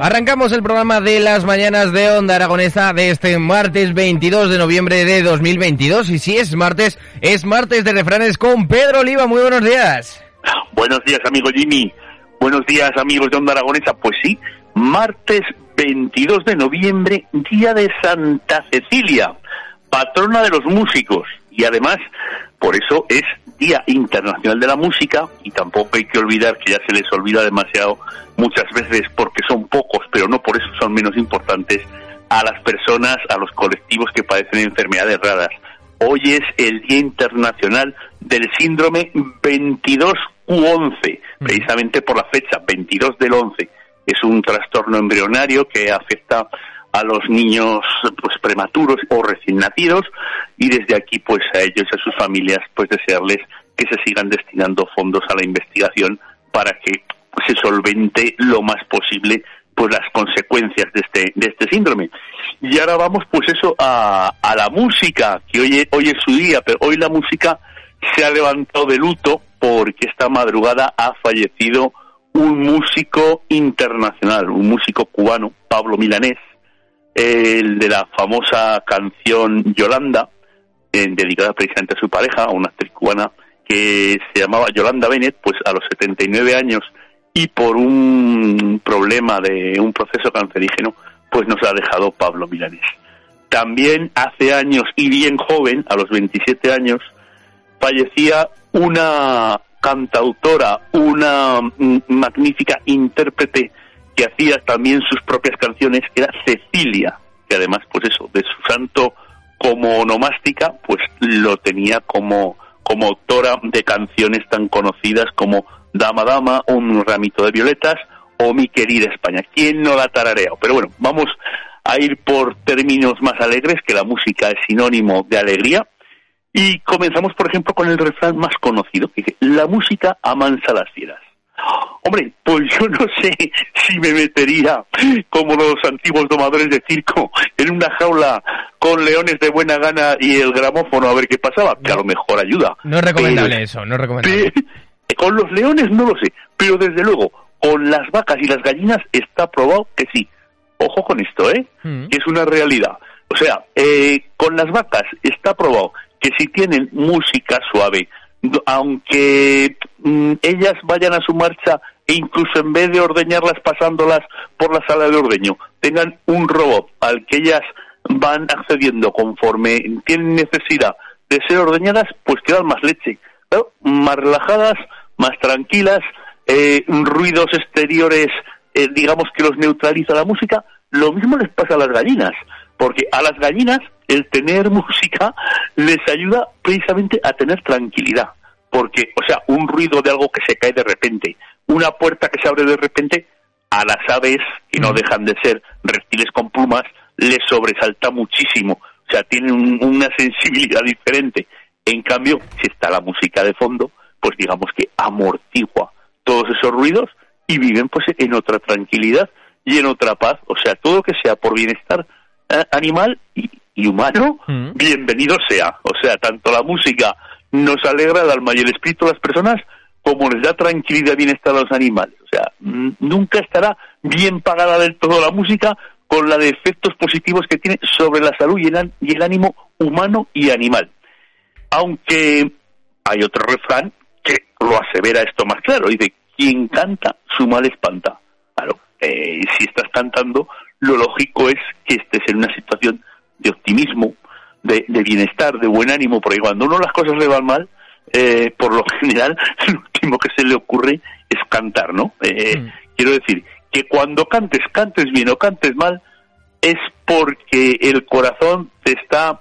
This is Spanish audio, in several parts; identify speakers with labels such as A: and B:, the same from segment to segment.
A: Arrancamos el programa de las mañanas de Onda Aragonesa de este martes 22 de noviembre de 2022. Y si es martes, es martes de refranes con Pedro Oliva. Muy buenos días.
B: Buenos días, amigo Jimmy. Buenos días, amigos de Onda Aragonesa. Pues sí, martes 22 de noviembre, día de Santa Cecilia, patrona de los músicos. Y además, por eso es Día Internacional de la Música y tampoco hay que olvidar que ya se les olvida demasiado muchas veces porque son pocos, pero no por eso son menos importantes a las personas, a los colectivos que padecen enfermedades raras. Hoy es el Día Internacional del Síndrome 22U11, mm. precisamente por la fecha 22 del 11. Es un trastorno embrionario que afecta a los niños pues prematuros o recién nacidos y desde aquí pues a ellos y a sus familias pues desearles que se sigan destinando fondos a la investigación para que se solvente lo más posible pues las consecuencias de este de este síndrome. Y ahora vamos pues eso a, a la música que hoy hoy es su día pero hoy la música se ha levantado de luto porque esta madrugada ha fallecido un músico internacional un músico cubano Pablo Milanés el de la famosa canción Yolanda, eh, dedicada precisamente a su pareja, a una actriz cubana que se llamaba Yolanda Bennett, pues a los 79 años y por un problema de un proceso cancerígeno, pues nos ha dejado Pablo Milanés. También hace años y bien joven, a los 27 años, fallecía una cantautora, una mm, magnífica intérprete que hacía también sus propias canciones, era Cecilia, que además, pues eso, de su santo como onomástica, pues lo tenía como, como autora de canciones tan conocidas como Dama Dama, Un ramito de violetas o Mi querida España. ¿Quién no la tarareado? Pero bueno, vamos a ir por términos más alegres, que la música es sinónimo de alegría. Y comenzamos, por ejemplo, con el refrán más conocido, que dice, la música amansa las fieras. Hombre, pues yo no sé si me metería como los antiguos domadores de circo en una jaula con leones de buena gana y el gramófono a ver qué pasaba, que a lo mejor ayuda.
A: No es recomendable eso, no es recomendable.
B: con los leones no lo sé, pero desde luego con las vacas y las gallinas está probado que sí. Ojo con esto, ¿eh? Mm. Que es una realidad. O sea, eh, con las vacas está probado que si tienen música suave, aunque mm, ellas vayan a su marcha e incluso en vez de ordeñarlas pasándolas por la sala de ordeño, tengan un robot al que ellas van accediendo conforme tienen necesidad de ser ordeñadas, pues quedan más leche, más relajadas, más tranquilas, eh, ruidos exteriores, eh, digamos que los neutraliza la música, lo mismo les pasa a las gallinas, porque a las gallinas el tener música les ayuda precisamente a tener tranquilidad. Porque, o sea, un ruido de algo que se cae de repente, una puerta que se abre de repente, a las aves, que no dejan de ser reptiles con plumas, les sobresalta muchísimo. O sea, tienen una sensibilidad diferente. En cambio, si está la música de fondo, pues digamos que amortigua todos esos ruidos y viven pues en otra tranquilidad y en otra paz. O sea, todo que sea por bienestar animal y, y humano, mm. bienvenido sea. O sea, tanto la música nos alegra el alma y el espíritu de las personas como les da tranquilidad y bienestar a los animales. O sea, nunca estará bien pagada del todo la música con la de efectos positivos que tiene sobre la salud y el, y el ánimo humano y animal. Aunque hay otro refrán que lo asevera esto más claro, dice, quien canta, su mal espanta. Claro, eh, si estás cantando, lo lógico es que estés en una situación de optimismo, de, bienestar, de buen ánimo, porque cuando uno las cosas le van mal, eh, por lo general, lo último que se le ocurre es cantar, ¿no? Eh, mm. Quiero decir, que cuando cantes, cantes bien o cantes mal, es porque el corazón te está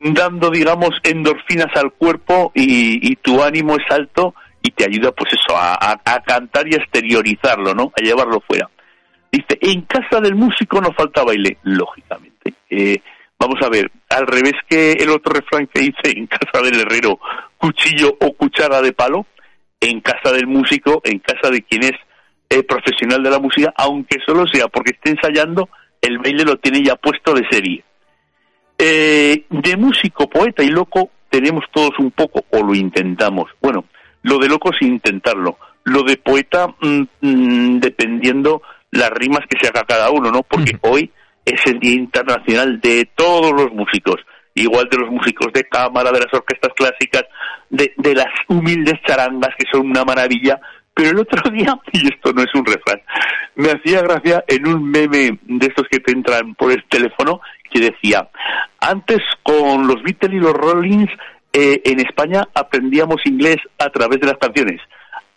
B: dando, digamos, endorfinas al cuerpo y, tu ánimo es alto y te ayuda, pues eso, a, cantar y a exteriorizarlo, ¿no? A llevarlo fuera. Dice, en casa del músico no falta baile, lógicamente. Eh, vamos a ver, al revés que el otro refrán que dice, en casa del herrero, cuchillo o cuchara de palo, en casa del músico, en casa de quien es eh, profesional de la música, aunque solo sea porque esté ensayando, el baile lo tiene ya puesto de serie. Eh, de músico, poeta y loco tenemos todos un poco, o lo intentamos. Bueno, lo de loco es intentarlo. Lo de poeta, mm, mm, dependiendo las rimas que se haga cada uno, ¿no? Porque hoy es el Día Internacional de todos los músicos, igual de los músicos de cámara, de las orquestas clásicas, de, de las humildes charangas, que son una maravilla, pero el otro día, y esto no es un refrán, me hacía gracia en un meme de estos que te entran por el teléfono que decía, antes con los Beatles y los Rollins eh, en España aprendíamos inglés a través de las canciones.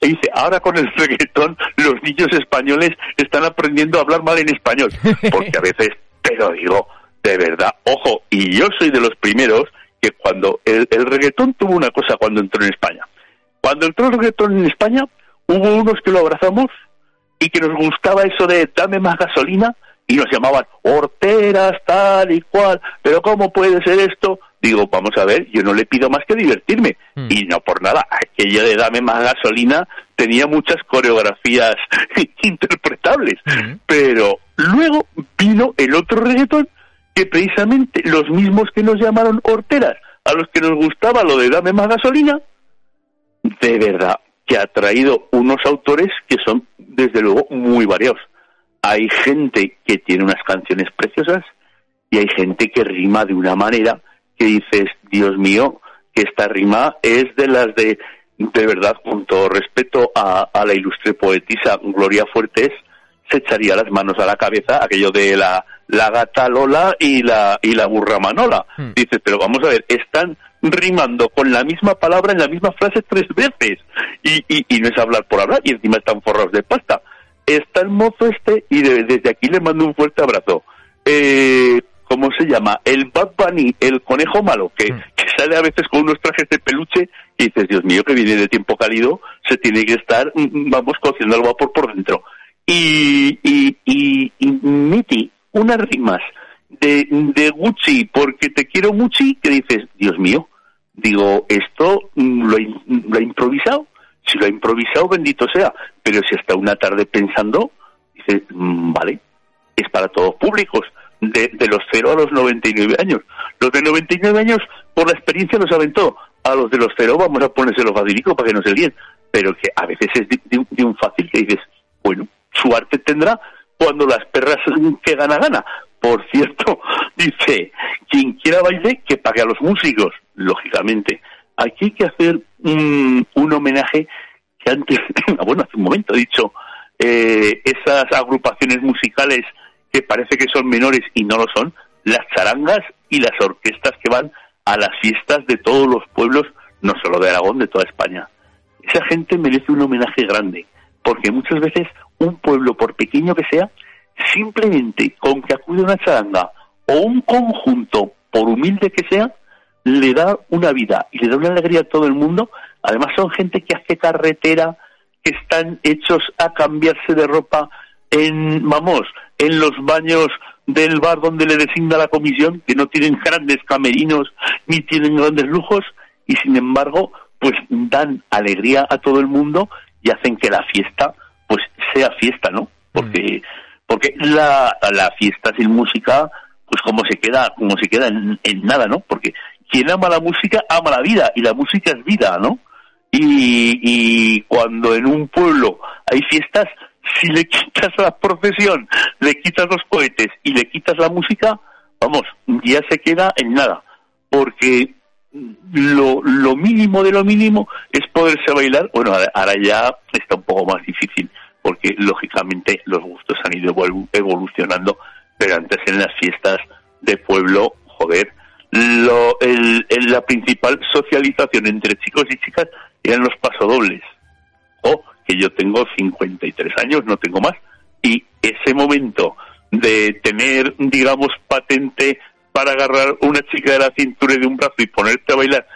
B: Y dice, ahora con el reggaetón los niños españoles están aprendiendo a hablar mal en español. Porque a veces, pero digo, de verdad, ojo, y yo soy de los primeros que cuando el, el reggaetón tuvo una cosa cuando entró en España. Cuando entró el reggaetón en España, hubo unos que lo abrazamos y que nos gustaba eso de dame más gasolina y nos llamaban horteras tal y cual, pero ¿cómo puede ser esto? Digo, vamos a ver, yo no le pido más que divertirme. Hmm. Y no por nada, aquello de dame más gasolina tenía muchas coreografías interpretables. Hmm. Pero luego vino el otro reggaetón que precisamente los mismos que nos llamaron horteras, a los que nos gustaba lo de dame más gasolina, de verdad, que ha traído unos autores que son, desde luego, muy variados. Hay gente que tiene unas canciones preciosas y hay gente que rima de una manera que dices, Dios mío, que esta rima es de las de, de verdad, con todo respeto a, la ilustre poetisa Gloria Fuertes, se echaría las manos a la cabeza aquello de la, la gata Lola y la, y la burra Manola. Hmm. Dices, pero vamos a ver, están rimando con la misma palabra en la misma frase tres veces. Y, y, no es hablar por hablar, y encima están forrados de pasta. Está el mozo este, y desde aquí le mando un fuerte abrazo. Eh, ¿Cómo se llama? El Bad Bunny, el conejo malo, que, mm. que sale a veces con unos trajes de peluche y dices, Dios mío, que viene de tiempo cálido, se tiene que estar, mm, mm, vamos, cociendo al vapor por dentro. Y, y, y, y Miti, unas rimas de, de Gucci, porque te quiero mucho, que dices, Dios mío, Digo, esto lo, lo ha improvisado. Si lo ha improvisado, bendito sea. Pero si hasta una tarde pensando, dice, mm, vale, es para todos públicos, de, de los 0 a los 99 años. Los de 99 años, por la experiencia, lo saben todo. A los de los 0 vamos a ponérselo facilico para que no se líen. Pero que a veces es de, un fácil que dices, bueno, su arte tendrá cuando las perras que gana gana. Por cierto, dice, quien quiera baile, que pague a los músicos lógicamente. Aquí hay que hacer un, homenaje que antes, bueno, hace un momento he dicho, eh, esas agrupaciones musicales que parece que son menores y no lo son, las charangas y las orquestas que van a las fiestas de todos los pueblos, no solo de Aragón, de toda España. Esa gente merece un homenaje grande, porque muchas veces un pueblo, por pequeño que sea, simplemente con que acude una charanga o un conjunto, por humilde que sea, le da una vida y le da una alegría a todo el mundo. Además son gente que hace carretera, que están hechos a cambiarse de ropa en, vamos, en los baños del bar donde le designa la comisión, que no tienen grandes camerinos ni tienen grandes lujos y sin embargo, pues dan alegría a todo el mundo y hacen que la fiesta pues sea fiesta, ¿no? Porque porque la, la fiesta sin música pues como se queda como se queda en, en nada, ¿no? Porque quien ama la música ama la vida y la música es vida, ¿no? Y, y cuando en un pueblo hay fiestas, si le quitas la procesión, le quitas los cohetes y le quitas la música, vamos, ya se queda en nada, porque lo, lo mínimo de lo mínimo es poderse bailar, bueno, ahora ya está un poco más difícil, porque lógicamente los gustos han ido evolucionando, pero antes en las fiestas de pueblo, joder, lo, el, la principal socialización entre chicos y chicas eran los pasodobles. Que yo tengo 53 años, no tengo más, y ese momento de tener, digamos, patente para agarrar una chica de la cintura y de un brazo y ponerte a bailar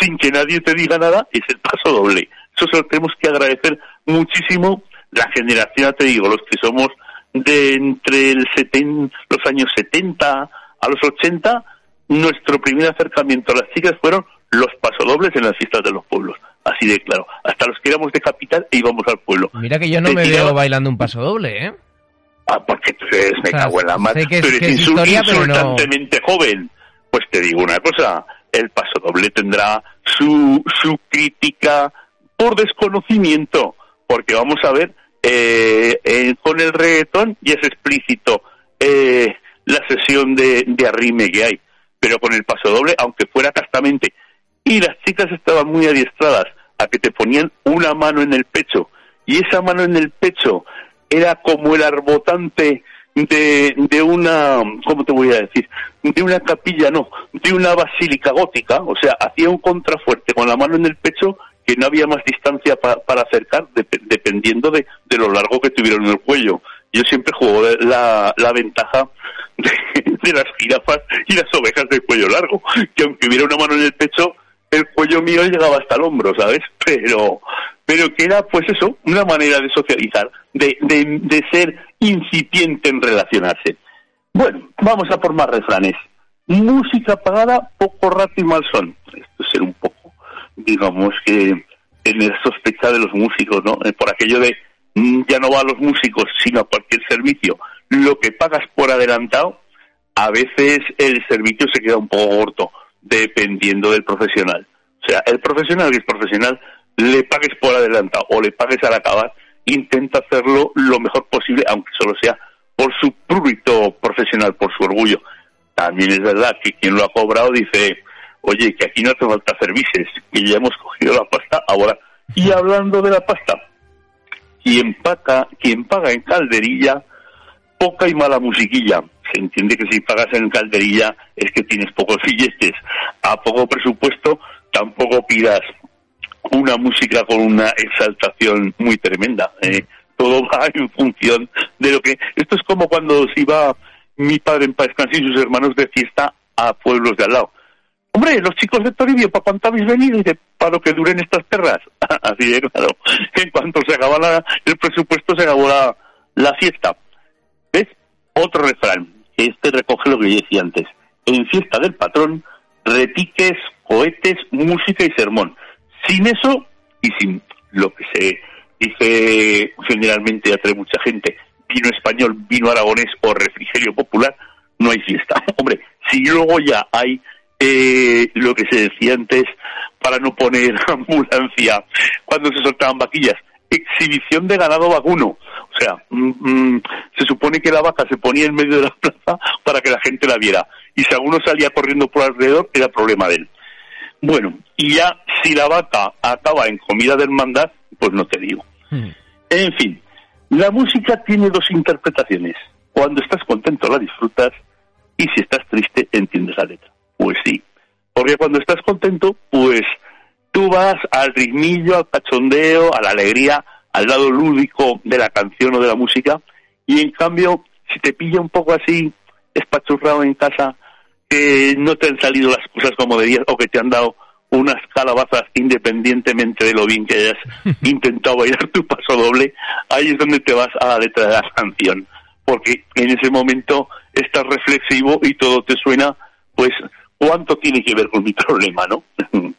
B: sin que nadie te diga nada, es el paso doble. Eso se lo tenemos que agradecer muchísimo la generación, te digo, los que somos de entre el los años 70 a los 80, nuestro primer acercamiento a las chicas fueron los pasodobles en las fiestas de los pueblos. Así de claro. Hasta los que éramos de capital e íbamos al pueblo.
A: Mira que yo no me veo bailando un pasodoble, ¿eh?
B: Ah, porque tú eres, me cago en la madre. Tú eres insultantemente joven. Pues te digo una cosa, el pasodoble tendrá su, su crítica por desconocimiento, porque vamos a ver, eh, eh, con el reggaetón y es explícito eh, la sesión de, de arrime que hay, pero con el pasodoble, aunque fuera castamente, y las chicas estaban muy adiestradas a que te ponían una mano en el pecho, y esa mano en el pecho era como el arbotante de, de una, ¿cómo te voy a decir? De una capilla, no, de una basílica gótica, o sea, hacía un contrafuerte con la mano en el pecho que no había más distancia para acercar, dependiendo de, de, lo largo que tuvieron en el cuello. Yo siempre juego la, la ventaja de, de, las jirafas y las ovejas de cuello largo, que aunque hubiera una mano en el pecho, el cuello mío llegaba hasta el hombro, ¿sabes? Pero, pero que era, pues eso, una manera de socializar, de, de, de ser incipiente en relacionarse. Bueno, vamos a por más refranes. Música apagada, poco rato y mal son. Esto es ser un poco, digamos que, tener sospecha de los músicos, ¿no? Eh, por aquello de mm, ya no va a los músicos, sino a cualquier servicio. Lo que pagas por adelantado, a veces el servicio se queda un poco corto, dependiendo del profesional. O sea, el profesional que es profesional le pagues por adelantado o le pagues al acabar, intenta hacerlo lo mejor posible, aunque solo sea por su prurito profesional, por su orgullo. También es verdad que quien lo ha cobrado dice, oye, que aquí no hace falta servicios, que ya hemos cogido la pasta ahora. Y hablando de la pasta, quien paga, quien paga en calderilla, poca y mala musiquilla. Entiende que si pagas en calderilla es que tienes pocos billetes. A poco presupuesto tampoco pidas una música con una exaltación muy tremenda. ¿eh? Todo va en función de lo que... Esto es como cuando se iba mi padre en paz y sus hermanos de fiesta a pueblos de al lado. Hombre, los chicos de Toribio, ¿para cuánto habéis venido? Y de, para lo que duren estas perras. Así de claro. En cuanto se acaba el presupuesto, se acabó la fiesta. ¿Ves? Otro refrán. Este recoge lo que yo decía antes. En fiesta del patrón, repiques, cohetes, música y sermón. Sin eso y sin lo que se dice generalmente atrae mucha gente, vino español, vino aragonés o refrigerio popular, no hay fiesta. Hombre, si luego ya hay eh, lo que se decía antes, para no poner ambulancia, cuando se soltaban vaquillas, exhibición de ganado vacuno. O sea, mm, mm, se supone que la vaca se ponía en medio de la plaza para que la gente la viera. Y si alguno salía corriendo por alrededor, era problema de él. Bueno, y ya si la vaca acaba en comida de hermandad, pues no te digo. Hmm. En fin, la música tiene dos interpretaciones. Cuando estás contento la disfrutas y si estás triste entiendes la letra. Pues sí, porque cuando estás contento, pues tú vas al ritmillo, al cachondeo, a la alegría, al lado lúdico de la canción o de la música, y en cambio, si te pilla un poco así, espachurrado en casa, que no te han salido las cosas como debías o que te han dado unas calabazas independientemente de lo bien que hayas intentado bailar tu paso doble, ahí es donde te vas a la letra de la canción, porque en ese momento estás reflexivo y todo te suena, pues, ¿cuánto tiene que ver con mi problema, no?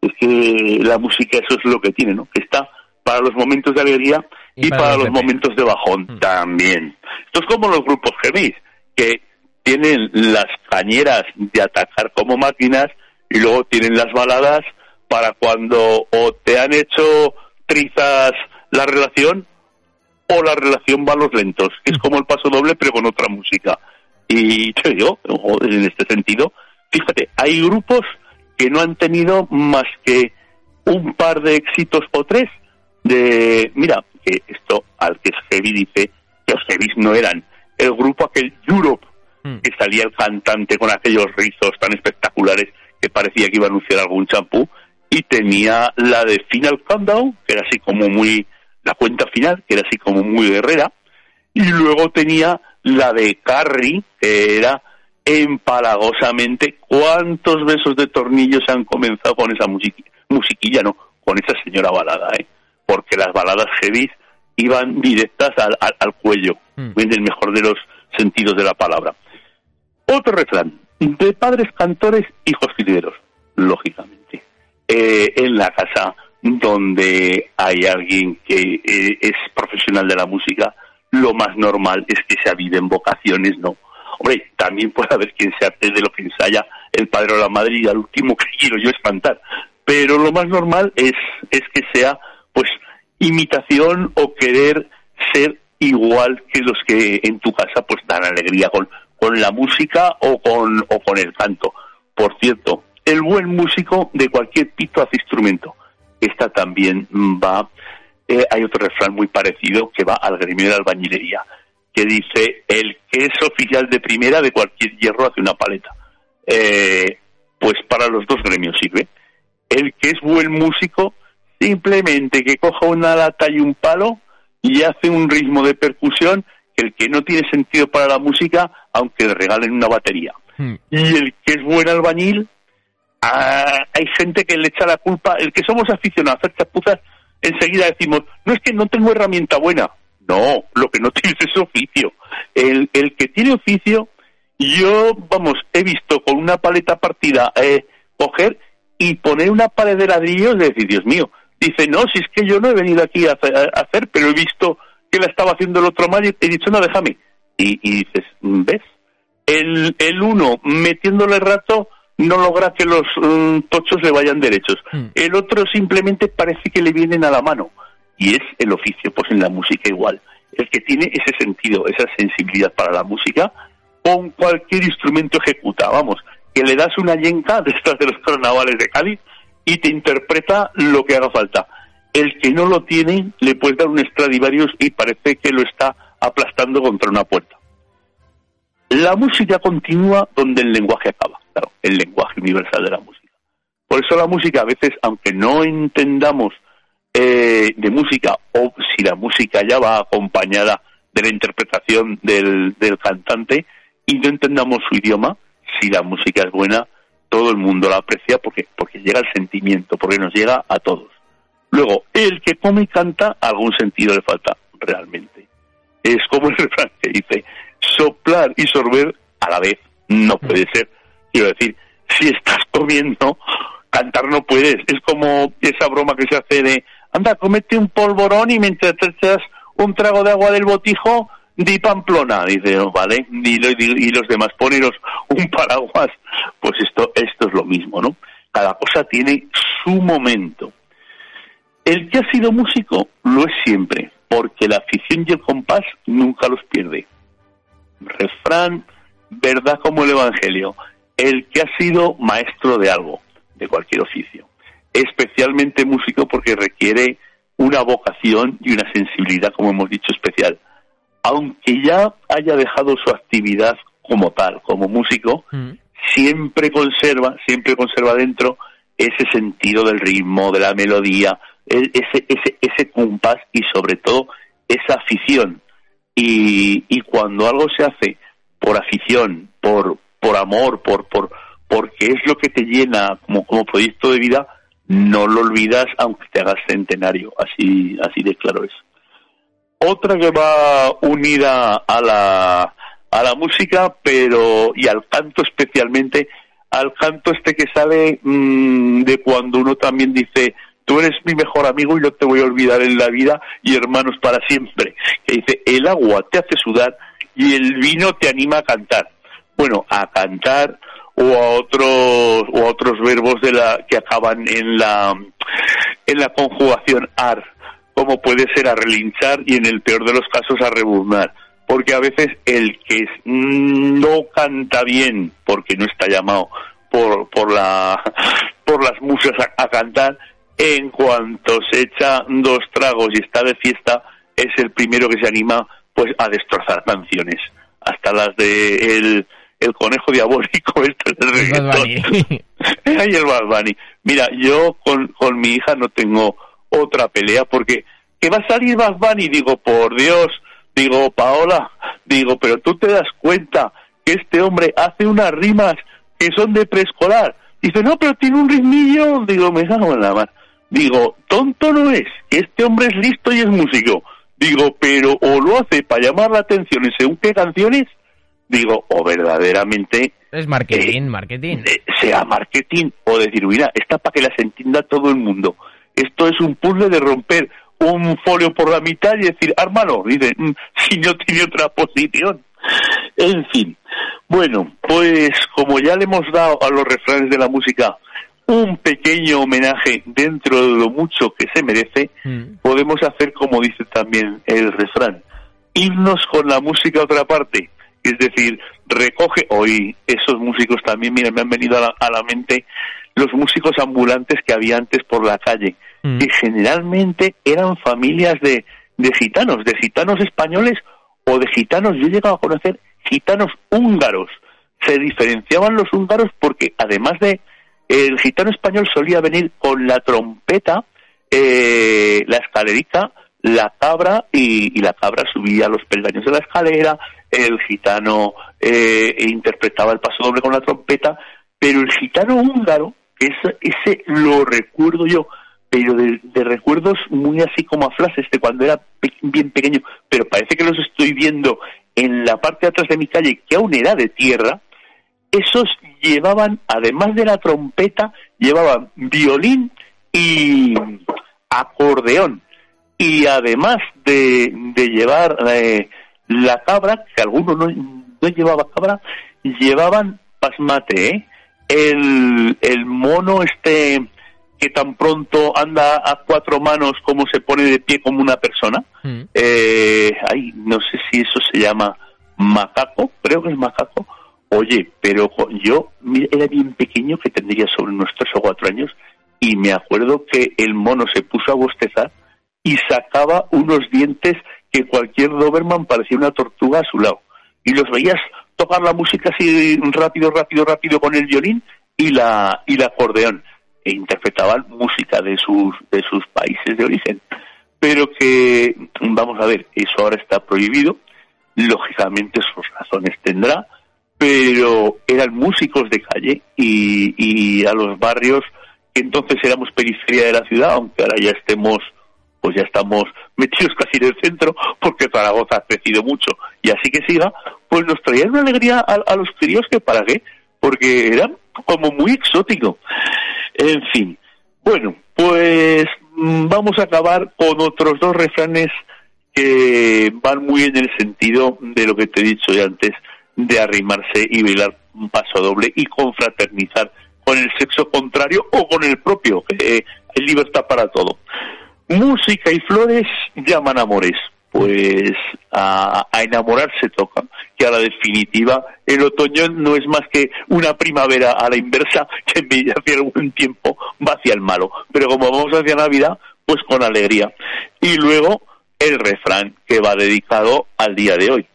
B: es que la música eso es lo que tiene, ¿no? Que está para los momentos de alegría y, para, los, momentos de bajón mm. también. Esto es como los grupos gemis, que tienen las cañeras de atacar como máquinas y luego tienen las baladas para cuando o te han hecho trizas la relación o la relación va a los lentos, que es como el paso doble pero con otra música. Y te digo, en este sentido, fíjate, hay grupos que no han tenido más que un par de éxitos o tres de, mira, que esto al que es heavy dice que los heavy no eran el grupo aquel Europe, mm. que salía el cantante con aquellos rizos tan espectaculares que parecía que iba a anunciar algún champú, y tenía la de Final Countdown, que era así como muy, la cuenta final, que era así como muy guerrera, y luego tenía la de Carrie, que era empalagosamente cuántos besos de tornillo se han comenzado con esa musiquilla, no, con esa señora balada, ¿eh? Porque las baladas heavy iban directas al, al, cuello, mm. en el mejor de los sentidos de la palabra. Otro refrán, de padres cantores, hijos fideros, lógicamente. Eh, en la casa donde hay alguien que eh, es profesional de la música, lo más normal es que se aviden vocaciones, ¿no? Hombre, también puede haber quien se arte de lo que ensaya el padre o la madre y al último que quiero yo espantar. Pero lo más normal es, es que sea, imitación o querer ser igual que los que en tu casa, pues, dan alegría con, con la música o con, o con el canto. Por cierto, el buen músico de cualquier pito hace instrumento. Esta también va, eh, hay otro refrán muy parecido que va al gremio de la albañilería, que dice, el que es oficial de primera de cualquier hierro hace una paleta. Eh, pues para los dos gremios sirve. El que es buen músico, simplemente que coja una lata y un palo y hace un ritmo de percusión que el que no tiene sentido para la música, aunque le regalen una batería. Hmm. Y el que es buen albañil, ah, hay gente que le echa la culpa, el que somos aficionados a hacer chapuzas, enseguida decimos, no es que no tengo herramienta buena. No, lo que no tienes es oficio. El, el que tiene oficio, yo, vamos, he visto con una paleta partida eh, coger y poner una pared de ladrillos y decir, Dios mío, dice, no, si es que yo no he venido aquí a hacer, pero he visto que la estaba haciendo el otro mal y he dicho, no, déjame. Y, dices, ¿ves? El, el uno metiéndole rato no logra que los mm, tochos le vayan derechos. Hmm. El otro simplemente parece que le vienen a la mano. Y es el oficio, pues en la música igual. El que tiene ese sentido, esa sensibilidad para la música, con cualquier instrumento ejecuta. Vamos, que le das una yenca de estas de los carnavales de Cádiz y te interpreta lo que haga falta. El que no lo tiene le puede dar un Stradivarius y parece que lo está aplastando contra una puerta. La música continúa donde el lenguaje acaba, claro, el lenguaje universal de la música. Por eso la música a veces, aunque no entendamos eh, de música o si la música ya va acompañada de la interpretación del, del cantante y no entendamos su idioma, si la música es buena, todo el mundo la aprecia porque, porque llega el sentimiento, porque nos llega a todos. Luego, el que come y canta, algún sentido le falta realmente. Es como el refrán que dice, soplar y sorber a la vez no puede ser. Quiero decir, si estás comiendo, cantar no puedes. Es como esa broma que se hace de, anda, comete un polvorón y mientras te echas un trago de agua del botijo, di Pamplona, dice, vale, y, y, los demás poneros un paraguas, pues esto, esto es lo mismo, ¿no? Cada cosa tiene su momento. El que ha sido músico lo es siempre, porque la afición y el compás nunca los pierde. Refrán, verdad como el Evangelio. El que ha sido maestro de algo, de cualquier oficio, especialmente músico porque requiere una vocación y una sensibilidad, como hemos dicho, especial aunque ya haya dejado su actividad como tal, como músico, mm. siempre conserva, siempre conserva dentro ese sentido del ritmo, de la melodía, ese, ese, ese compás y sobre todo esa afición. Y, y cuando algo se hace por afición, por, por amor, por, por, porque es lo que te llena como, como proyecto de vida, no lo olvidas aunque te hagas centenario, así, así de claro es. Otra que va unida a la, a la música, pero y al canto especialmente, al canto este que sale mm, de cuando uno también dice, tú eres mi mejor amigo y no te voy a olvidar en la vida y hermanos para siempre. Que dice, el agua te hace sudar y el vino te anima a cantar. Bueno, a cantar o a otros o a otros verbos de la que acaban en la en la conjugación ar como puede ser a relinchar y en el peor de los casos a rebuznar. Porque a veces el que no canta bien porque no está llamado por, por, la, por las musas a, cantar, en cuanto se echa dos tragos y está de fiesta, es el primero que se anima pues a destrozar canciones. Hasta las de el, el conejo diabólico este del el el Mira, yo con, con mi hija no tengo otra pelea porque que va a salir Bad Bunny, digo, por Dios, digo, Paola, digo, pero tú te das cuenta que este hombre hace unas rimas que son de preescolar. Dice, no, pero tiene un ritmillo, digo, me cago en la mar. Digo, tonto no es, que este hombre es listo y es músico. Digo, pero o lo hace para llamar la atención en según qué canciones, digo, o verdaderamente...
A: Es marketing, eh, marketing.
B: sea marketing o decir, mira, está para que las entienda todo el mundo. Esto es un puzzle de romper un folio por la mitad y decir, hermano, dice, mm, si no tiene otra posición. En fin, bueno, pues como ya le hemos dado a los refranes de la música un pequeño homenaje dentro de lo mucho que se merece, mm. podemos hacer como dice también el refrán, irnos con la música a otra parte. Es decir, recoge, hoy esos músicos también, mira, me han venido a la mente los músicos ambulantes que había antes por la calle, mm. que generalmente eran familias de, de gitanos, de gitanos españoles o de gitanos, yo he llegado a conocer gitanos húngaros. Se diferenciaban los húngaros porque además de el gitano español solía venir con la trompeta, eh, la escalerica, la cabra y, la cabra subía los peldaños de la escalera, el gitano eh, interpretaba el paso doble con la trompeta, pero el gitano húngaro ese, ese lo recuerdo yo, pero de, recuerdos muy así como a flashes de cuando era bien pequeño, pero parece que los estoy viendo en la parte de atrás de mi calle, que aún era de tierra, esos llevaban, además de la trompeta, llevaban violín y acordeón. Y además de, de llevar eh, la cabra, que algunos no, no llevaba cabra, llevaban pasmate, ¿eh? el mono este que tan pronto anda a cuatro manos como se pone de pie como una persona. Mm. Eh, ay, no sé si eso se llama macaco, creo que es macaco. Oye, pero yo era bien pequeño, que tendría sobre unos tres o cuatro años, y me acuerdo que el mono se puso a bostezar y sacaba unos dientes que cualquier Doberman parecía una tortuga a su lado. Y los veías tocar la música así rápido, rápido, rápido con el violín y la y el acordeón e interpretaban música de sus de sus países de origen. Pero que vamos a ver eso ahora está prohibido lógicamente sus razones tendrá pero eran músicos de calle y, a los barrios que entonces éramos periferia de la ciudad aunque ahora ya estemos pues ya estamos metidos casi en el centro porque Zaragoza ha crecido mucho y así que siga, pues nos traían una alegría a, los críos que para qué, porque eran como muy exótico. En fin, bueno, pues mm, vamos a acabar con otros dos refranes que van muy en el sentido de lo que te he dicho ya antes, de arrimarse y bailar un paso doble y confraternizar con el sexo contrario o con el propio, que hay libertad para todo. Música y flores llaman amores. Pues a, enamorarse toca, que a la definitiva el otoño no es más que una primavera a la inversa que en vez de algún tiempo va hacia el malo. Pero como vamos hacia Navidad, pues con alegría. Y luego el refrán que va dedicado al día de hoy.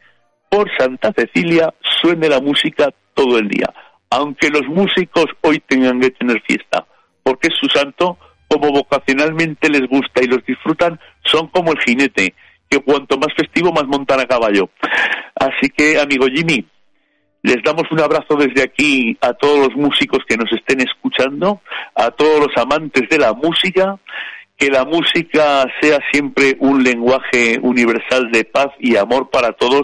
B: Por Santa Cecilia suene la música todo el día, aunque los músicos hoy tengan que tener fiesta, porque es su santo como vocacionalmente les gusta y los disfrutan, son como el jinete, que cuanto más festivo, más montan a caballo. Así que, amigo Jimmy, les damos un abrazo desde aquí a todos los músicos que nos estén escuchando, a todos los amantes de la música, que la música sea siempre un lenguaje universal de paz y amor para todos,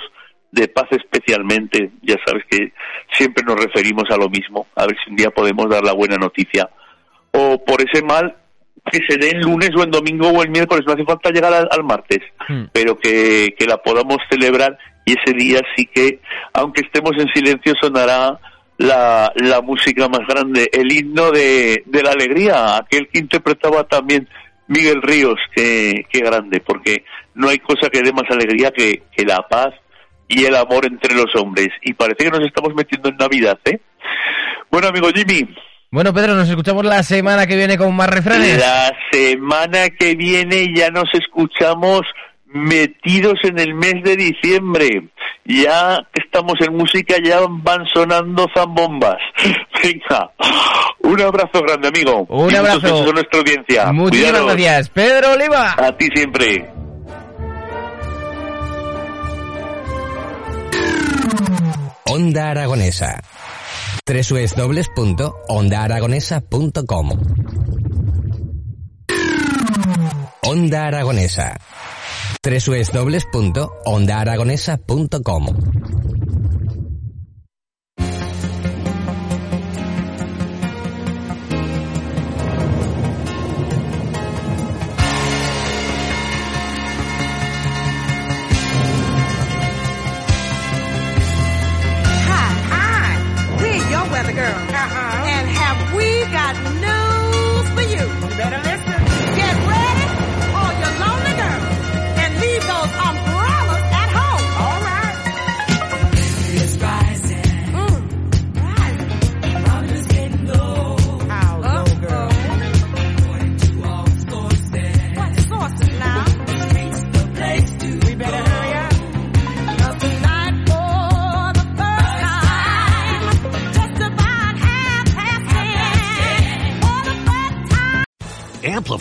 B: de paz especialmente. Ya sabes que siempre nos referimos a lo mismo, a ver si un día podemos dar la buena noticia. O por ese mal, que se dé el lunes o el domingo o el miércoles, no hace falta llegar al, martes, hmm. pero que, que la podamos celebrar y ese día sí que, aunque estemos en silencio, sonará la, la música más grande, el himno de, de la alegría, aquel que interpretaba también Miguel Ríos, qué grande, porque no hay cosa que dé más alegría que, que la paz y el amor entre los hombres. Y parece que nos estamos metiendo en Navidad, ¿eh? Bueno, amigo Jimmy.
A: Bueno, Pedro, nos escuchamos la semana que viene con más refranes.
B: La semana que viene ya nos escuchamos metidos en el mes de diciembre. Ya estamos en música, ya van sonando zambombas. Venga, un abrazo grande, amigo.
A: Un
B: Y
A: abrazo.
B: a nuestra audiencia.
A: Muchísimas
B: Cuidaros.
A: gracias. Pedro Oliva.
B: A ti siempre.
C: Onda Aragonesa. www.ondaaragonesa.com Onda Aragonesa. www.ondaaragonesa.com